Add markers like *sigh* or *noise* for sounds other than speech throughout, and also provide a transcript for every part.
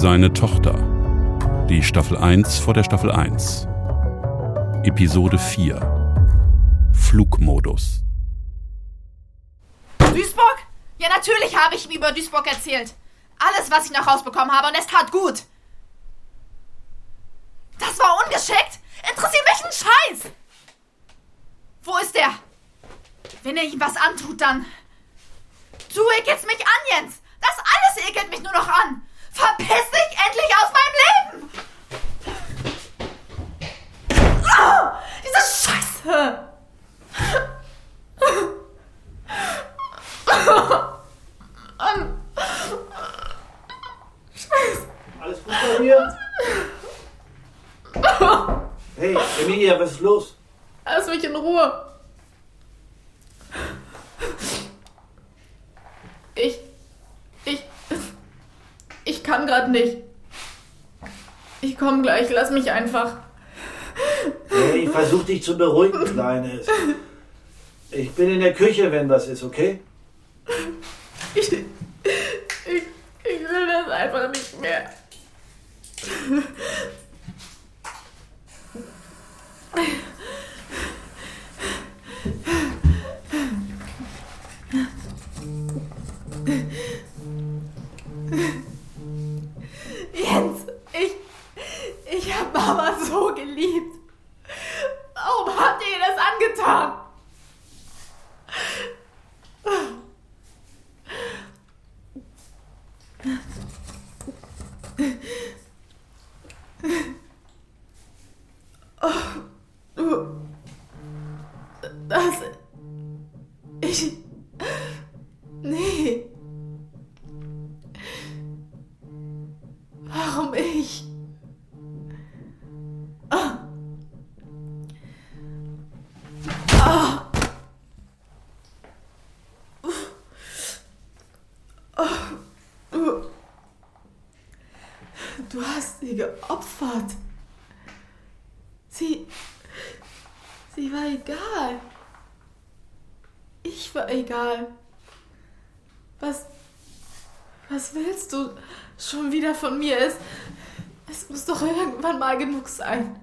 Seine Tochter. Die Staffel 1 vor der Staffel 1. Episode 4. Flugmodus. Duisburg? Ja, natürlich habe ich ihm über Duisburg erzählt. Alles, was ich noch rausbekommen habe und es tat gut. Das war ungeschickt? Interessiert mich ein Scheiß! Wo ist er? Wenn er ihm was antut, dann. Du ekelst mich an, Jens! Das alles ekelt mich nur noch an! Verpiss dich endlich aus meinem Leben! Oh, diese Scheiße! Alles gut bei dir? Hey, Emilia, was ist los? Lass mich in Ruhe. Ich. Ich. Ich kann gerade nicht. Ich komme gleich, lass mich einfach. Hey, versuch dich zu beruhigen, *laughs* Kleines. Ich bin in der Küche, wenn das ist, okay? Ich hab Mama so geliebt. Egal. Was. Was willst du schon wieder von mir? Es, es muss doch irgendwann mal genug sein.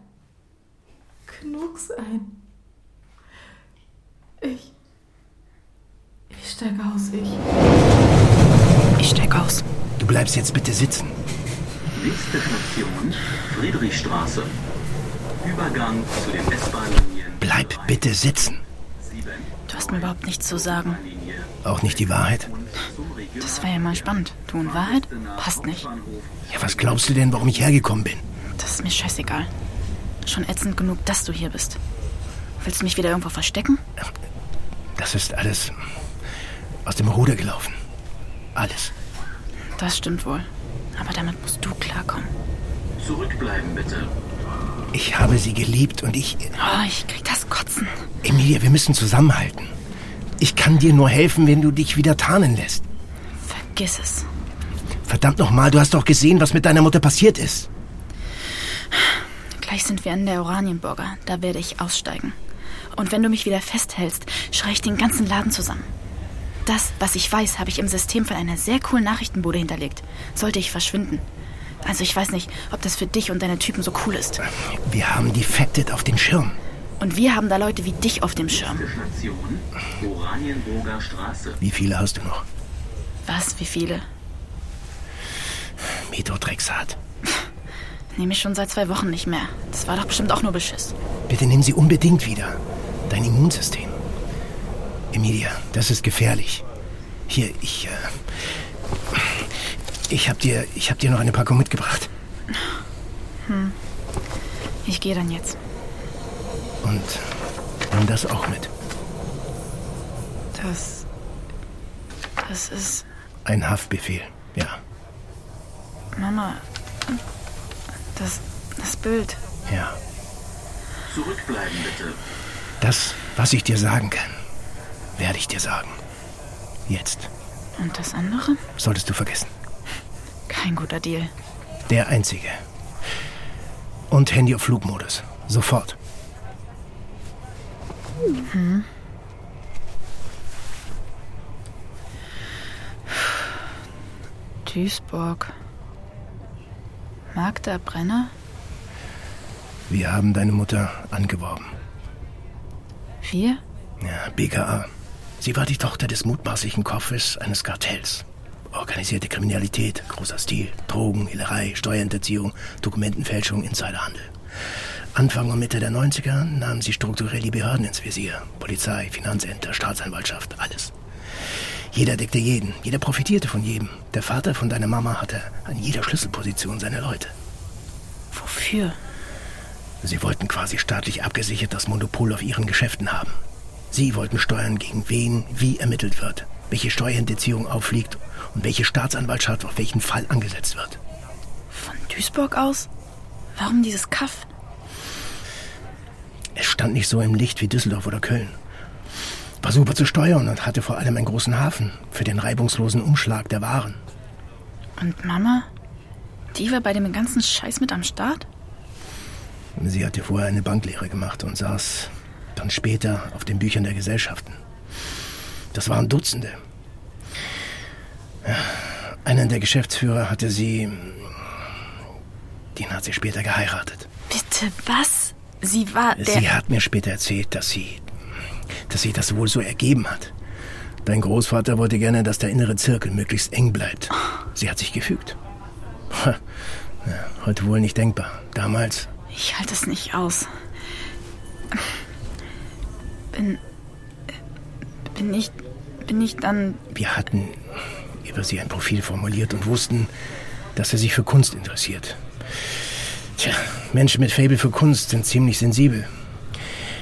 Genug sein. Ich. Ich steig aus, ich. Ich steig aus. Du bleibst jetzt bitte sitzen. Nächste Station Friedrichstraße. Übergang zu den S-Bahn-Linien. Bleib bitte sitzen. Du hast mir überhaupt nichts zu sagen. Auch nicht die Wahrheit? Das war ja mal spannend. Du und Wahrheit? Passt nicht. Ja, was glaubst du denn, warum ich hergekommen bin? Das ist mir scheißegal. Schon ätzend genug, dass du hier bist. Willst du mich wieder irgendwo verstecken? Das ist alles aus dem Ruder gelaufen. Alles. Das stimmt wohl. Aber damit musst du klarkommen. Zurückbleiben bitte. Ich habe sie geliebt und ich. Oh, ich krieg das Kotzen. Emilia, wir müssen zusammenhalten. Ich kann dir nur helfen, wenn du dich wieder tarnen lässt. Vergiss es. Verdammt nochmal, du hast doch gesehen, was mit deiner Mutter passiert ist. Gleich sind wir an der Oranienburger. Da werde ich aussteigen. Und wenn du mich wieder festhältst, schrei ich den ganzen Laden zusammen. Das, was ich weiß, habe ich im System von einer sehr coolen Nachrichtenbude hinterlegt. Sollte ich verschwinden. Also ich weiß nicht, ob das für dich und deine Typen so cool ist. Wir haben Defected auf dem Schirm. Und wir haben da Leute wie dich auf dem Schirm. Station Oranienburger Straße. Wie viele hast du noch? Was? Wie viele? Methodrexat. Nehme ich schon seit zwei Wochen nicht mehr. Das war doch bestimmt auch nur Beschiss. Bitte nimm sie unbedingt wieder. Dein Immunsystem. Emilia, das ist gefährlich. Hier, ich. Äh, ich hab dir. Ich hab dir noch eine Packung mitgebracht. Hm. Ich gehe dann jetzt. Und nimm das auch mit. Das. Das ist. Ein Haftbefehl, ja. Mama. Das. Das Bild. Ja. Zurückbleiben bitte. Das, was ich dir sagen kann, werde ich dir sagen. Jetzt. Und das andere? Solltest du vergessen. Kein guter Deal. Der einzige. Und Handy auf Flugmodus. Sofort. Hm. Duisburg. Magda Brenner? Wir haben deine Mutter angeworben. Wir? Ja, BKA. Sie war die Tochter des mutmaßlichen Kopfes eines Kartells. Organisierte Kriminalität, großer Stil, Drogen, Hehlerei, Steuerhinterziehung, Dokumentenfälschung, Insiderhandel. Anfang und Mitte der 90er nahmen sie strukturell die Behörden ins Visier. Polizei, Finanzämter, Staatsanwaltschaft, alles. Jeder deckte jeden, jeder profitierte von jedem. Der Vater von deiner Mama hatte an jeder Schlüsselposition seine Leute. Wofür? Sie wollten quasi staatlich abgesichert das Monopol auf ihren Geschäften haben. Sie wollten steuern, gegen wen wie ermittelt wird, welche Steuerhinterziehung auffliegt und welche Staatsanwaltschaft auf welchen Fall angesetzt wird. Von Duisburg aus? Warum dieses Kaff? Es stand nicht so im Licht wie Düsseldorf oder Köln. War super zu steuern und hatte vor allem einen großen Hafen für den reibungslosen Umschlag der Waren. Und Mama? Die war bei dem ganzen Scheiß mit am Start? Sie hatte vorher eine Banklehre gemacht und saß dann später auf den Büchern der Gesellschaften. Das waren Dutzende. Ja, einen der Geschäftsführer hatte sie. Den hat sie später geheiratet. Bitte was? Sie war der. Sie hat mir später erzählt, dass sie. dass sie das wohl so ergeben hat. Dein Großvater wollte gerne, dass der innere Zirkel möglichst eng bleibt. Sie hat sich gefügt. Ha, ja, heute wohl nicht denkbar. Damals. Ich halte es nicht aus. Bin. Bin ich. Bin ich dann. Wir hatten über sie ein Profil formuliert und wussten, dass er sich für Kunst interessiert. Tja, Menschen mit Faible für Kunst sind ziemlich sensibel.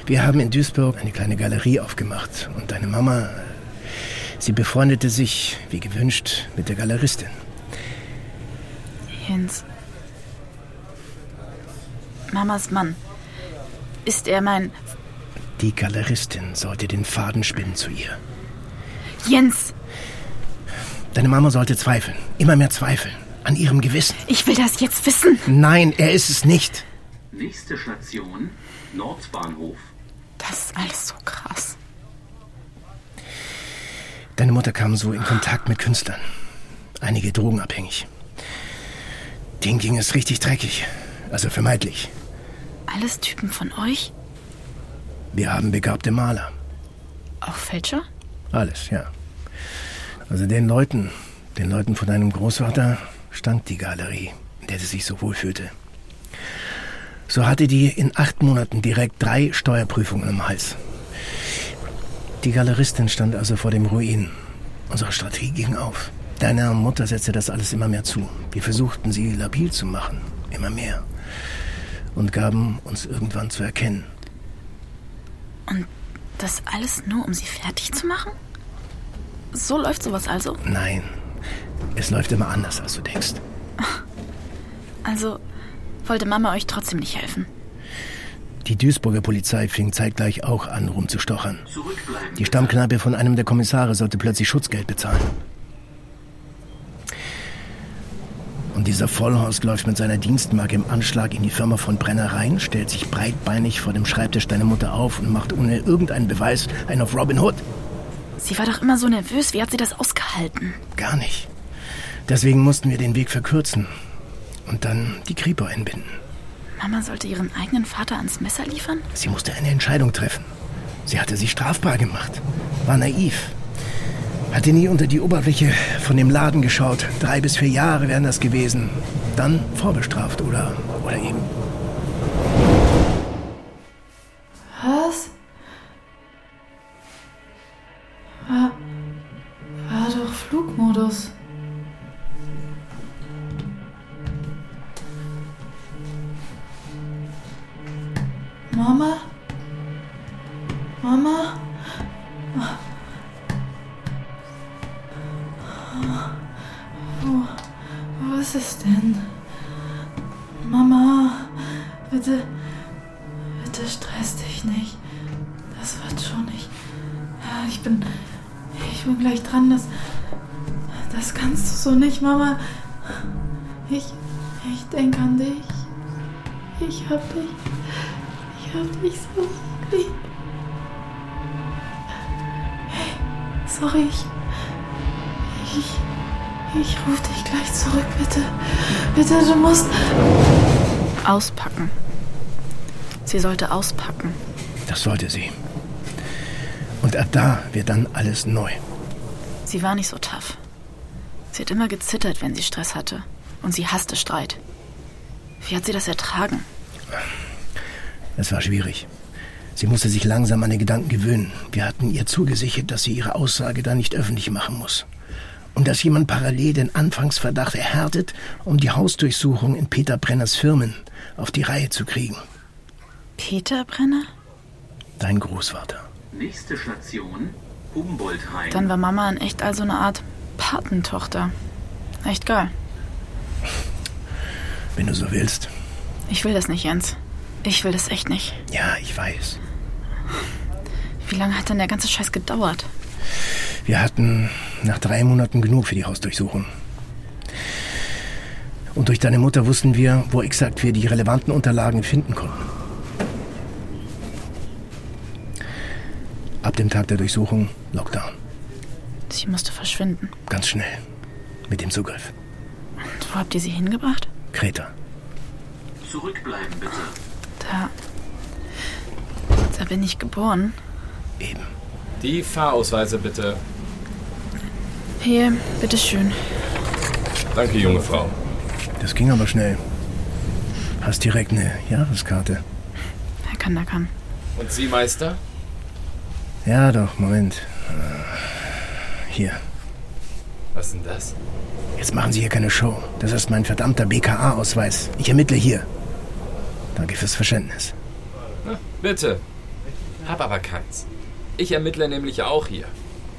Wir haben in Duisburg eine kleine Galerie aufgemacht und deine Mama, sie befreundete sich, wie gewünscht, mit der Galeristin. Jens. Mamas Mann. Ist er mein. Die Galeristin sollte den Faden spinnen zu ihr. Jens! Deine Mama sollte zweifeln, immer mehr zweifeln, an ihrem Gewissen. Ich will das jetzt wissen. Nein, er ist es nicht. Nächste Station, Nordbahnhof. Das ist alles so krass. Deine Mutter kam so in Kontakt mit Künstlern. Einige drogenabhängig. Denen ging es richtig dreckig. Also vermeidlich. Alles Typen von euch? Wir haben begabte Maler. Auch Fälscher? Alles, ja. Also den Leuten, den Leuten von deinem Großvater stank die Galerie, in der sie sich so wohl fühlte. So hatte die in acht Monaten direkt drei Steuerprüfungen im Hals. Die Galeristin stand also vor dem Ruin. Unsere Strategie ging auf. Deiner Mutter setzte das alles immer mehr zu. Wir versuchten sie labil zu machen, immer mehr. Und gaben uns irgendwann zu erkennen. Und das alles nur, um sie fertig zu machen? So läuft sowas also? Nein, es läuft immer anders, als du denkst. Also wollte Mama euch trotzdem nicht helfen? Die Duisburger Polizei fing zeitgleich auch an, rumzustochern. Die Stammkneipe von einem der Kommissare sollte plötzlich Schutzgeld bezahlen. Und dieser Vollhorst läuft mit seiner Dienstmarke im Anschlag in die Firma von Brenner rein, stellt sich breitbeinig vor dem Schreibtisch deiner Mutter auf und macht ohne irgendeinen Beweis einen auf Robin Hood. Sie war doch immer so nervös. Wie hat sie das ausgehalten? Gar nicht. Deswegen mussten wir den Weg verkürzen und dann die Kripo einbinden. Mama sollte ihren eigenen Vater ans Messer liefern? Sie musste eine Entscheidung treffen. Sie hatte sich strafbar gemacht, war naiv, hatte nie unter die Oberfläche von dem Laden geschaut. Drei bis vier Jahre wären das gewesen. Dann vorbestraft oder, oder eben. Was? War, war doch Flugmodus. Mama? Mama? So nicht, Mama. Ich, ich denke an dich. Ich hab dich, ich hab dich so lieb. Hey, sorry, ich, ich, Ich rufe dich gleich zurück, bitte. Bitte, du musst. Auspacken. Sie sollte auspacken. Das sollte sie. Und ab da wird dann alles neu. Sie war nicht so tough. Sie hat immer gezittert, wenn sie Stress hatte. Und sie hasste Streit. Wie hat sie das ertragen? Es war schwierig. Sie musste sich langsam an den Gedanken gewöhnen. Wir hatten ihr zugesichert, dass sie ihre Aussage da nicht öffentlich machen muss. Und dass jemand parallel den Anfangsverdacht erhärtet, um die Hausdurchsuchung in Peter Brenners Firmen auf die Reihe zu kriegen. Peter Brenner? Dein Großvater. Nächste Station Humboldtheim. Dann war Mama in echt also eine Art Patentochter. Echt geil. Wenn du so willst. Ich will das nicht, Jens. Ich will das echt nicht. Ja, ich weiß. Wie lange hat denn der ganze Scheiß gedauert? Wir hatten nach drei Monaten genug für die Hausdurchsuchung. Und durch deine Mutter wussten wir, wo exakt wir die relevanten Unterlagen finden konnten. Ab dem Tag der Durchsuchung Lockdown. Sie musste verschwinden. Ganz schnell. Mit dem Zugriff. Und wo habt ihr sie hingebracht? Kreta. Zurückbleiben bitte. Da. Da bin ich geboren. Eben. Die Fahrausweise bitte. Hier, bitteschön. Danke, junge Frau. Das ging aber schnell. Hast direkt eine Jahreskarte. Er kann, der kann. Und Sie, Meister? Ja, doch, Moment. Hier. Was ist denn das? Jetzt machen Sie hier keine Show. Das ist mein verdammter BKA-Ausweis. Ich ermittle hier. Danke fürs Verständnis. Na, bitte. Hab aber keins. Ich ermittle nämlich auch hier.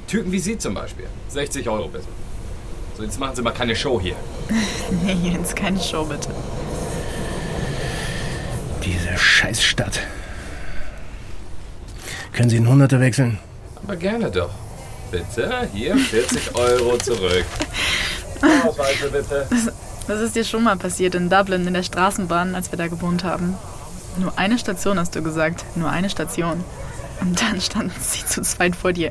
Typen wie Sie zum Beispiel. 60 Euro bitte. So, jetzt machen Sie mal keine Show hier. *laughs* Nee, Jens, keine Show, bitte. Diese Scheißstadt. Können Sie einen Hunderter wechseln? Aber gerne doch. Bitte, hier 40 Euro zurück. Ausweise bitte. Das ist dir schon mal passiert in Dublin in der Straßenbahn, als wir da gewohnt haben. Nur eine Station hast du gesagt. Nur eine Station. Und dann *laughs* standen sie zu zweit vor dir.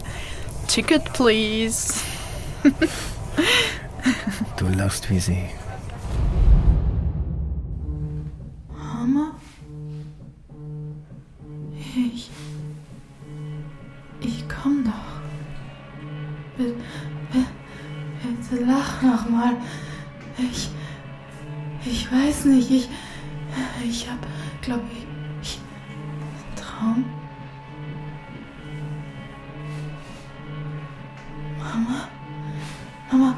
Ticket, please. Du lachst wie sie. Ich. Ich weiß nicht, ich. Ich hab, glaub ich. ich Traum. Mama? Mama,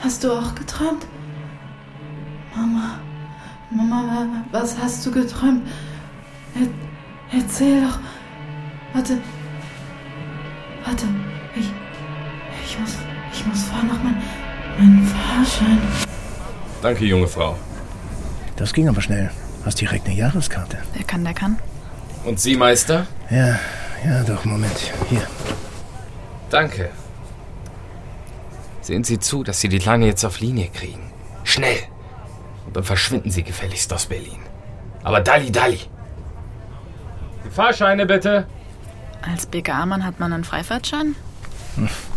hast du auch geträumt? Mama, Mama, wa- was hast du geträumt? Er, erzähl doch. Warte. Warte. Ich. Ich muss. Ich muss fahren noch mein. meinen Fahrschein. Danke, junge Frau. Das ging aber schnell. Hast direkt eine Jahreskarte. Der kann, der kann. Und Sie, Meister? Ja, ja, doch, Moment. Hier. Danke. Sehen Sie zu, dass Sie die Kleine jetzt auf Linie kriegen. Schnell. Und dann verschwinden Sie gefälligst aus Berlin. Aber Dalli, Dalli. Die Fahrscheine bitte. Als BKA-Mann hat man einen Freifahrtschein?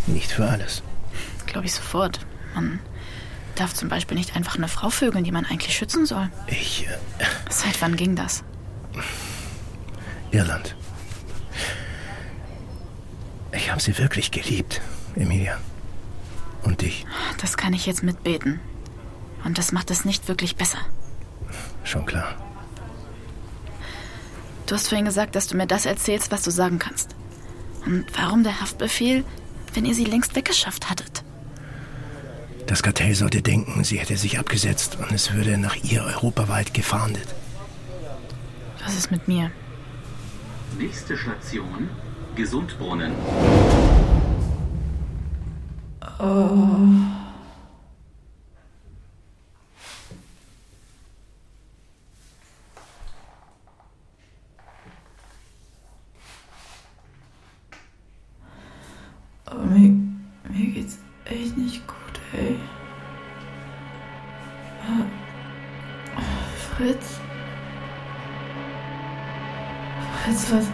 Nicht für alles. Glaube ich sofort. Man darf zum Beispiel nicht einfach eine Frau vögeln, die man eigentlich schützen soll. Ich. Äh, Seit wann ging das? Irland. Ich habe sie wirklich geliebt, Emilia. Und dich. Das kann ich jetzt mitbeten. Und das macht es nicht wirklich besser. Schon klar. Du hast vorhin gesagt, dass du mir das erzählst, was du sagen kannst. Und warum der Haftbefehl, wenn ihr sie längst weggeschafft hattet? Das Kartell sollte denken, sie hätte sich abgesetzt und es würde nach ihr europaweit gefahndet. Was ist mit mir? Nächste Station Gesundbrunnen. Aber mir, mir Fritz? Fritz, was.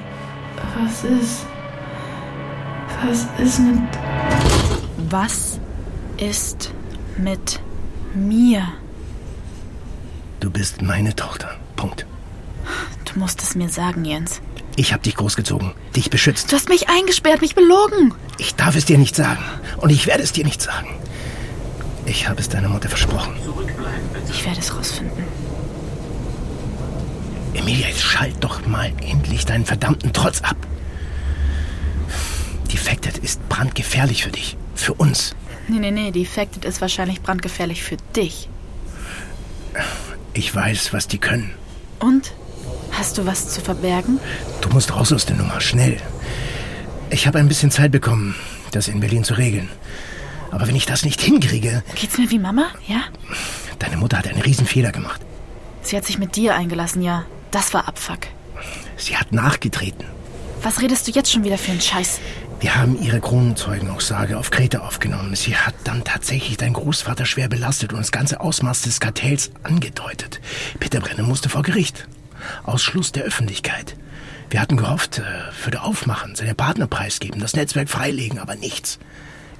Was ist. Was ist mit. Was ist Mit mir. Du bist meine Tochter. Punkt. Du musst es mir sagen, Jens. Ich habe dich großgezogen, dich beschützt. Du hast mich eingesperrt, mich belogen. Ich darf es dir nicht sagen. Und ich werde es dir nicht sagen. Ich habe es deiner Mutter versprochen. Ich werde es rausfinden. Emilia, jetzt schalt doch mal endlich deinen verdammten Trotz ab. Defected ist brandgefährlich für dich. Für uns. Nee, nee, nee, Defected ist wahrscheinlich brandgefährlich für dich. Ich weiß, was die können. Und? Hast du was zu verbergen? Du musst raus aus der Nummer, schnell. Ich habe ein bisschen Zeit bekommen, das in Berlin zu regeln. Aber wenn ich das nicht hinkriege, Geht's mir wie Mama? Ja? deine Mutter hat einen Riesenfehler gemacht. Sie hat sich mit dir eingelassen, ja. Das war Abfuck. Sie hat nachgetreten. Was redest du jetzt schon wieder für einen Scheiß? Wir haben ihre Kronenzeugenaussage auf Kreta aufgenommen. Sie hat dann tatsächlich deinen Großvater schwer belastet und das ganze Ausmaß des Kartells angedeutet. Peter Brenner musste vor Gericht. Ausschluss der Öffentlichkeit. Wir hatten gehofft, äh, würde aufmachen, seine Partner preisgeben, das Netzwerk freilegen, aber nichts.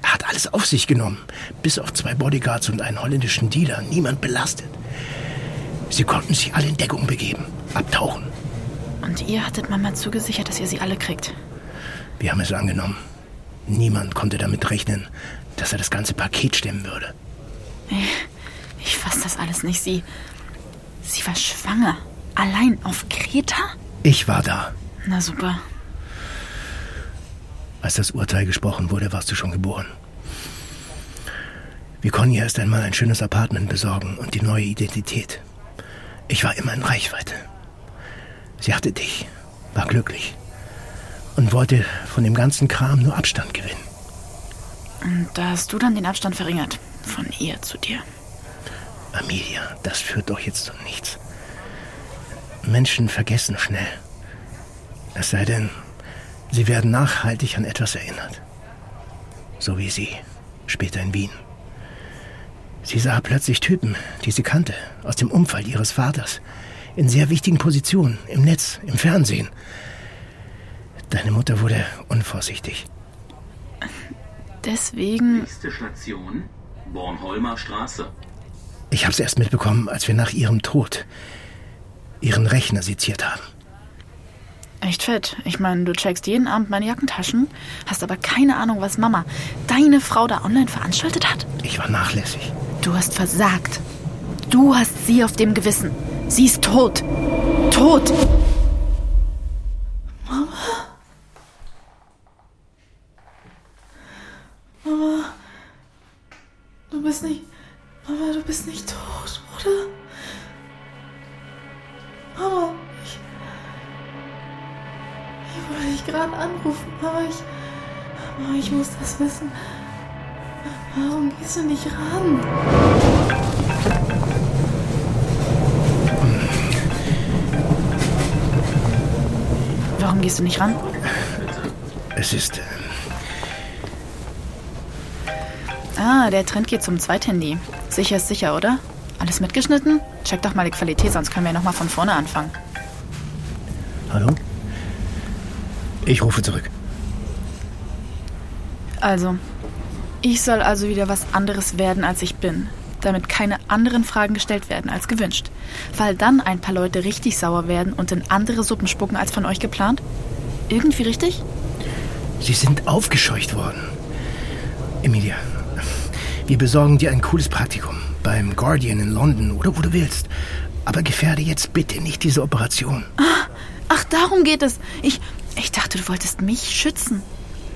Er hat alles auf sich genommen, bis auf zwei Bodyguards und einen holländischen Dealer. Niemand belastet. Sie konnten sich alle in Deckung begeben, abtauchen. Und ihr hattet Mama zugesichert, dass ihr sie alle kriegt. Wir haben es angenommen. Niemand konnte damit rechnen, dass er das ganze Paket stemmen würde. Ich fass das alles nicht. Sie. Sie war schwanger. Allein auf Kreta? Ich war da. Na super. Als das Urteil gesprochen wurde, warst du schon geboren. Wir konnten ihr erst einmal ein schönes Apartment besorgen und die neue Identität. Ich war immer in Reichweite. Sie hatte dich, war glücklich und wollte von dem ganzen Kram nur Abstand gewinnen. Und da hast du dann den Abstand verringert. Von ihr zu dir. Amelia, das führt doch jetzt zu nichts. Menschen vergessen schnell. Es sei denn, sie werden nachhaltig an etwas erinnert. So wie sie, später in Wien. Sie sah plötzlich Typen, die sie kannte, aus dem Umfeld ihres Vaters, in sehr wichtigen Positionen, im Netz, im Fernsehen. Deine Mutter wurde unvorsichtig. Deswegen. Nächste Station, Bornholmer Straße. Ich hab's erst mitbekommen, als wir nach ihrem Tod ihren Rechner seziert haben. Echt fett. Ich meine, du checkst jeden Abend meine Jackentaschen, hast aber keine Ahnung, was Mama, deine Frau da online veranstaltet hat. Ich war nachlässig. Du hast versagt. Du hast sie auf dem Gewissen. Sie ist tot. Tot. Mama, du bist nicht. Mama, du bist nicht tot, oder? Mama, ich. Ich wollte dich gerade anrufen, aber ich. Mama, ich muss das wissen. Warum gehst du nicht ran? Warum gehst du nicht ran? Es ist. äh, Ah, der Trend geht zum Zweithandy. Sicher ist sicher, oder? Alles mitgeschnitten? Check doch mal die Qualität, sonst können wir ja nochmal von vorne anfangen. Hallo? Ich rufe zurück. Also, ich soll also wieder was anderes werden, als ich bin. Damit keine anderen Fragen gestellt werden als gewünscht. Weil dann ein paar Leute richtig sauer werden und in andere Suppen spucken als von euch geplant? Irgendwie richtig? Sie sind aufgescheucht worden. Emilia, wir besorgen dir ein cooles Praktikum. Beim Guardian in London oder wo du willst. Aber gefährde jetzt bitte nicht diese Operation. Ach, darum geht es. Ich, ich dachte, du wolltest mich schützen.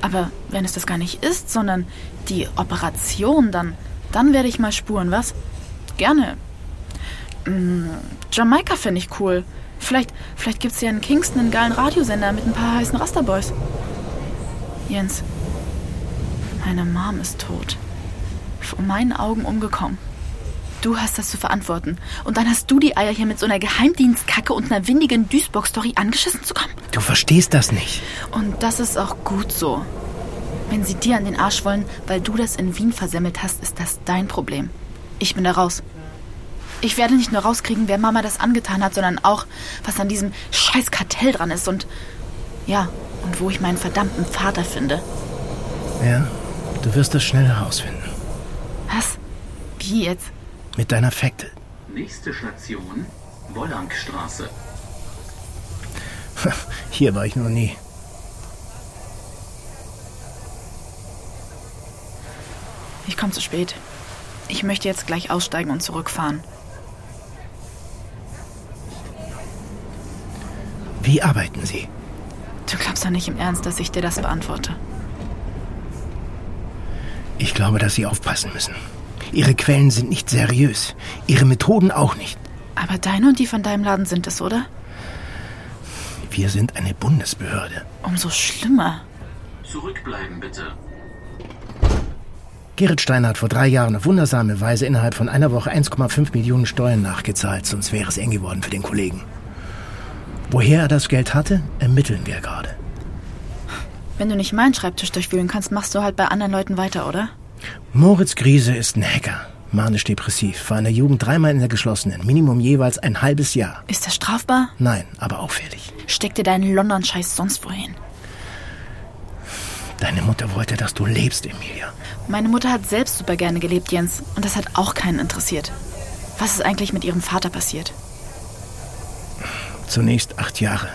Aber wenn es das gar nicht ist, sondern die Operation, dann, dann werde ich mal spuren, was? Gerne. Hm, Jamaika finde ich cool. Vielleicht, vielleicht gibt es ja in Kingston einen geilen Radiosender mit ein paar heißen Rasterboys. Jens, meine Mom ist tot. Vor meinen Augen umgekommen. Du hast das zu verantworten. Und dann hast du die Eier hier mit so einer Geheimdienstkacke und einer windigen Duisburg-Story angeschissen zu kommen? Du verstehst das nicht. Und das ist auch gut so. Wenn sie dir an den Arsch wollen, weil du das in Wien versemmelt hast, ist das dein Problem. Ich bin da raus. Ich werde nicht nur rauskriegen, wer Mama das angetan hat, sondern auch, was an diesem scheiß Kartell dran ist und ja, und wo ich meinen verdammten Vater finde. Ja, du wirst das schnell herausfinden. Was? Wie jetzt? Mit deiner Fekte. Nächste Station, Wollankstraße. *laughs* Hier war ich noch nie. Ich komme zu spät. Ich möchte jetzt gleich aussteigen und zurückfahren. Wie arbeiten Sie? Du glaubst doch nicht im Ernst, dass ich dir das beantworte. Ich glaube, dass Sie aufpassen müssen. Ihre Quellen sind nicht seriös. Ihre Methoden auch nicht. Aber deine und die von deinem Laden sind es, oder? Wir sind eine Bundesbehörde. Umso schlimmer. Zurückbleiben bitte. Gerrit Steiner hat vor drei Jahren auf wundersame Weise innerhalb von einer Woche 1,5 Millionen Steuern nachgezahlt, sonst wäre es eng geworden für den Kollegen. Woher er das Geld hatte, ermitteln wir gerade. Wenn du nicht meinen Schreibtisch durchwühlen kannst, machst du halt bei anderen Leuten weiter, oder? Moritz Griese ist ein Hacker, manisch-depressiv, war in der Jugend dreimal in der geschlossenen, Minimum jeweils ein halbes Jahr. Ist das strafbar? Nein, aber auffällig. Steck dir deinen London-Scheiß sonst wohin. Deine Mutter wollte, dass du lebst, Emilia. Meine Mutter hat selbst super gerne gelebt, Jens. Und das hat auch keinen interessiert. Was ist eigentlich mit ihrem Vater passiert? Zunächst acht Jahre.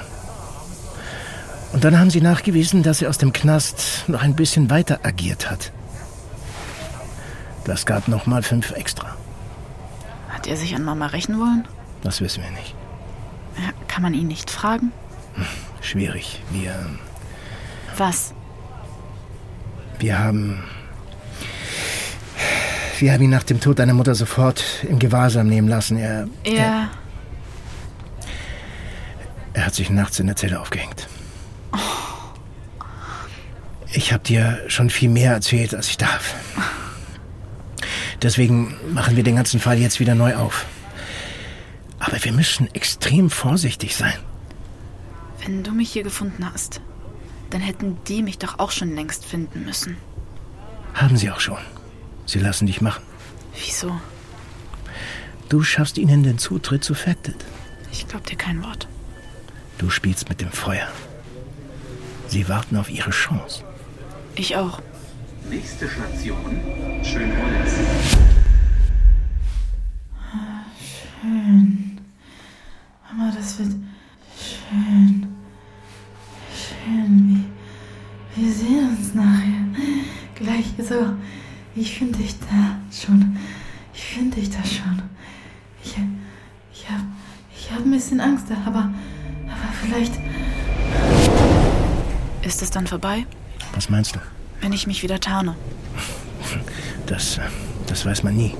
Und dann haben sie nachgewiesen, dass er aus dem Knast noch ein bisschen weiter agiert hat. Das gab noch mal fünf extra. Hat er sich an Mama rächen wollen? Das wissen wir nicht. Ja, kann man ihn nicht fragen? Schwierig. Wir, Was? wir haben... Wir haben ihn nach dem Tod deiner Mutter sofort im Gewahrsam nehmen lassen. Er, Er. er hat sich nachts in der Zelle aufgehängt. Ich habe dir schon viel mehr erzählt, als ich darf. Deswegen machen wir den ganzen Fall jetzt wieder neu auf. Aber wir müssen extrem vorsichtig sein. Wenn du mich hier gefunden hast, dann hätten die mich doch auch schon längst finden müssen. Haben sie auch schon. Sie lassen dich machen. Wieso? Du schaffst ihnen den Zutritt zu Facted. Ich glaub dir kein Wort. Du spielst mit dem Feuer. Sie warten auf ihre Chance. Ich auch. Nächste Station, Schönholz. Schön. Mama, das wird schön. Schön. Wir, wir sehen uns nachher. Gleich so. Ich finde dich da schon. Ich finde dich da schon. Ich, ich hab, ich hab ein bisschen Angst, aber, aber vielleicht. Ist es dann vorbei, Was meinst du? Wenn ich mich wieder tarne? Das, äh, das weiß man nie.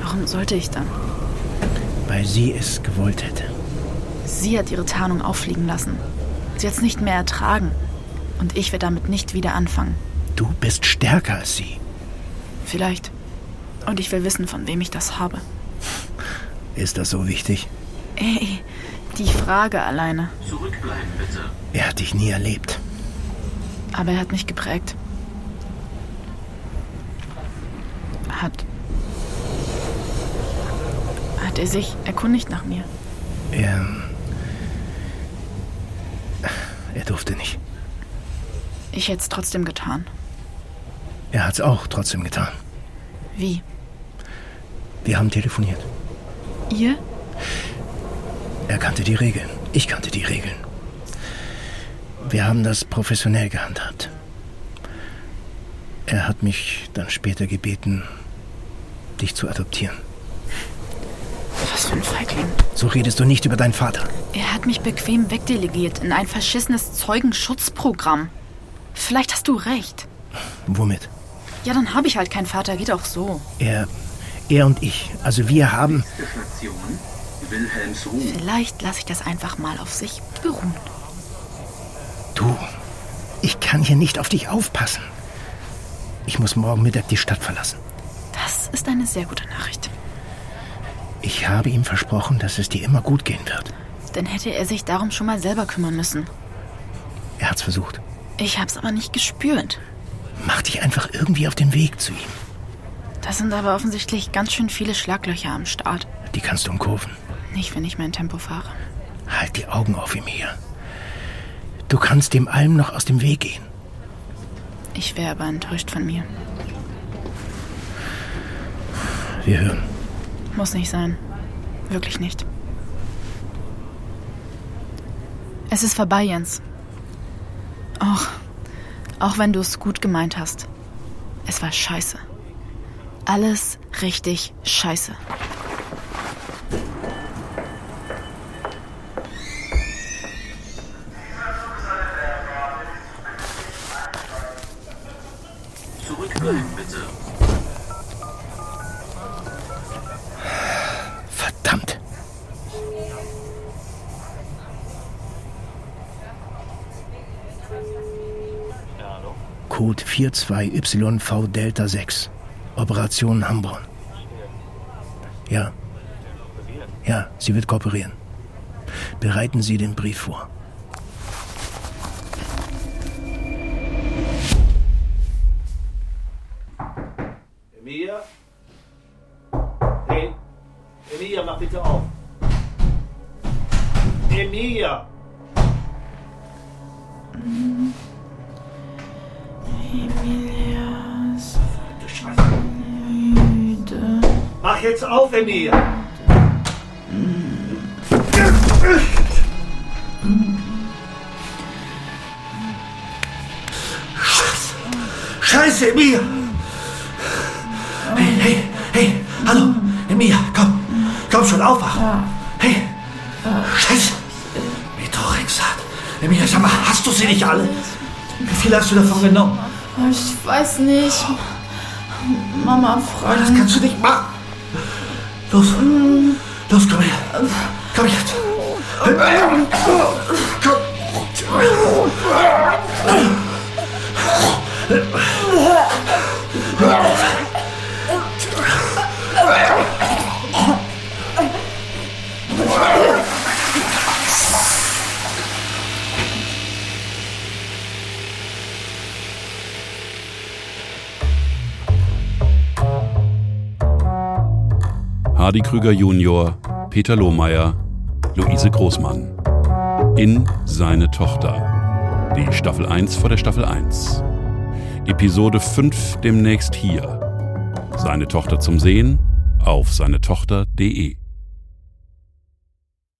Warum sollte ich dann? Weil sie es gewollt hätte. Sie hat ihre Tarnung auffliegen lassen. Sie hat es nicht mehr ertragen. Und ich werde damit nicht wieder anfangen. Du bist stärker als sie. Vielleicht. Und ich will wissen, von wem ich das habe. Ist das so wichtig? Ey, die Frage alleine. Zurückbleiben bitte. Er hat dich nie erlebt. Aber er hat mich geprägt. Hat. Hat er sich erkundigt nach mir? Er. Er durfte nicht. Ich hätte es trotzdem getan. Er hat es auch trotzdem getan. Wie? Wir haben telefoniert. Ihr? Er kannte die Regeln. Ich kannte die Regeln. Wir haben das professionell gehandhabt. Er hat mich dann später gebeten, dich zu adoptieren. Was für ein Feigling. So redest du nicht über deinen Vater. Er hat mich bequem wegdelegiert in ein verschissenes Zeugenschutzprogramm. Vielleicht hast du recht. Womit? Ja, dann habe ich halt keinen Vater, geht auch so. Er, er und ich, also wir haben. Nächste Station, Wilhelmsruh. Vielleicht lasse ich das einfach mal auf sich beruhen. Du, ich kann hier nicht auf dich aufpassen. Ich muss morgen Mittag die Stadt verlassen. Das ist eine sehr gute Nachricht. Ich habe ihm versprochen, dass es dir immer gut gehen wird. Dann hätte er sich darum schon mal selber kümmern müssen. Er hat's versucht. Ich hab's aber nicht gespürt. Mach dich einfach irgendwie auf den Weg zu ihm. Da sind aber offensichtlich ganz schön viele Schlaglöcher am Start. Die kannst du umkurven. Nicht, wenn ich mein Tempo fahre. Halt die Augen auf ihm hier. Du kannst dem allem noch aus dem Weg gehen. Ich wäre aber enttäuscht von mir. wir hören. Muss nicht sein. Wirklich nicht. Es ist vorbei, Jens. Auch, auch wenn du es gut gemeint hast. Es war scheiße. Alles richtig scheiße. 42YV Delta 6. Operation Hamborn. Ja. Ja, sie wird kooperieren. Bereiten Sie den Brief vor. Emilia? Hey, Emilia, mach bitte auf. Emilia! Jetzt auf, Emilia! Scheiße! Scheiße, Emilia! Hey, hey, hey, hallo, Emilia, komm, komm schon, aufwach. Hey, Scheiße, Methotrexat. Emilia, sag mal, hast du sie nicht alle? Wie viel hast du davon genommen? Ich weiß nicht. Mama Oh, das kannst du nicht machen. Los, los, komm her. Komm jetzt. Komm. Hardy Krüger Junior, Peter Lohmeier, Luise Großmann. In seine Tochter. Die Staffel 1 vor der Staffel 1. Episode 5 demnächst hier. Seine Tochter zum Sehen auf seine Tochter.de.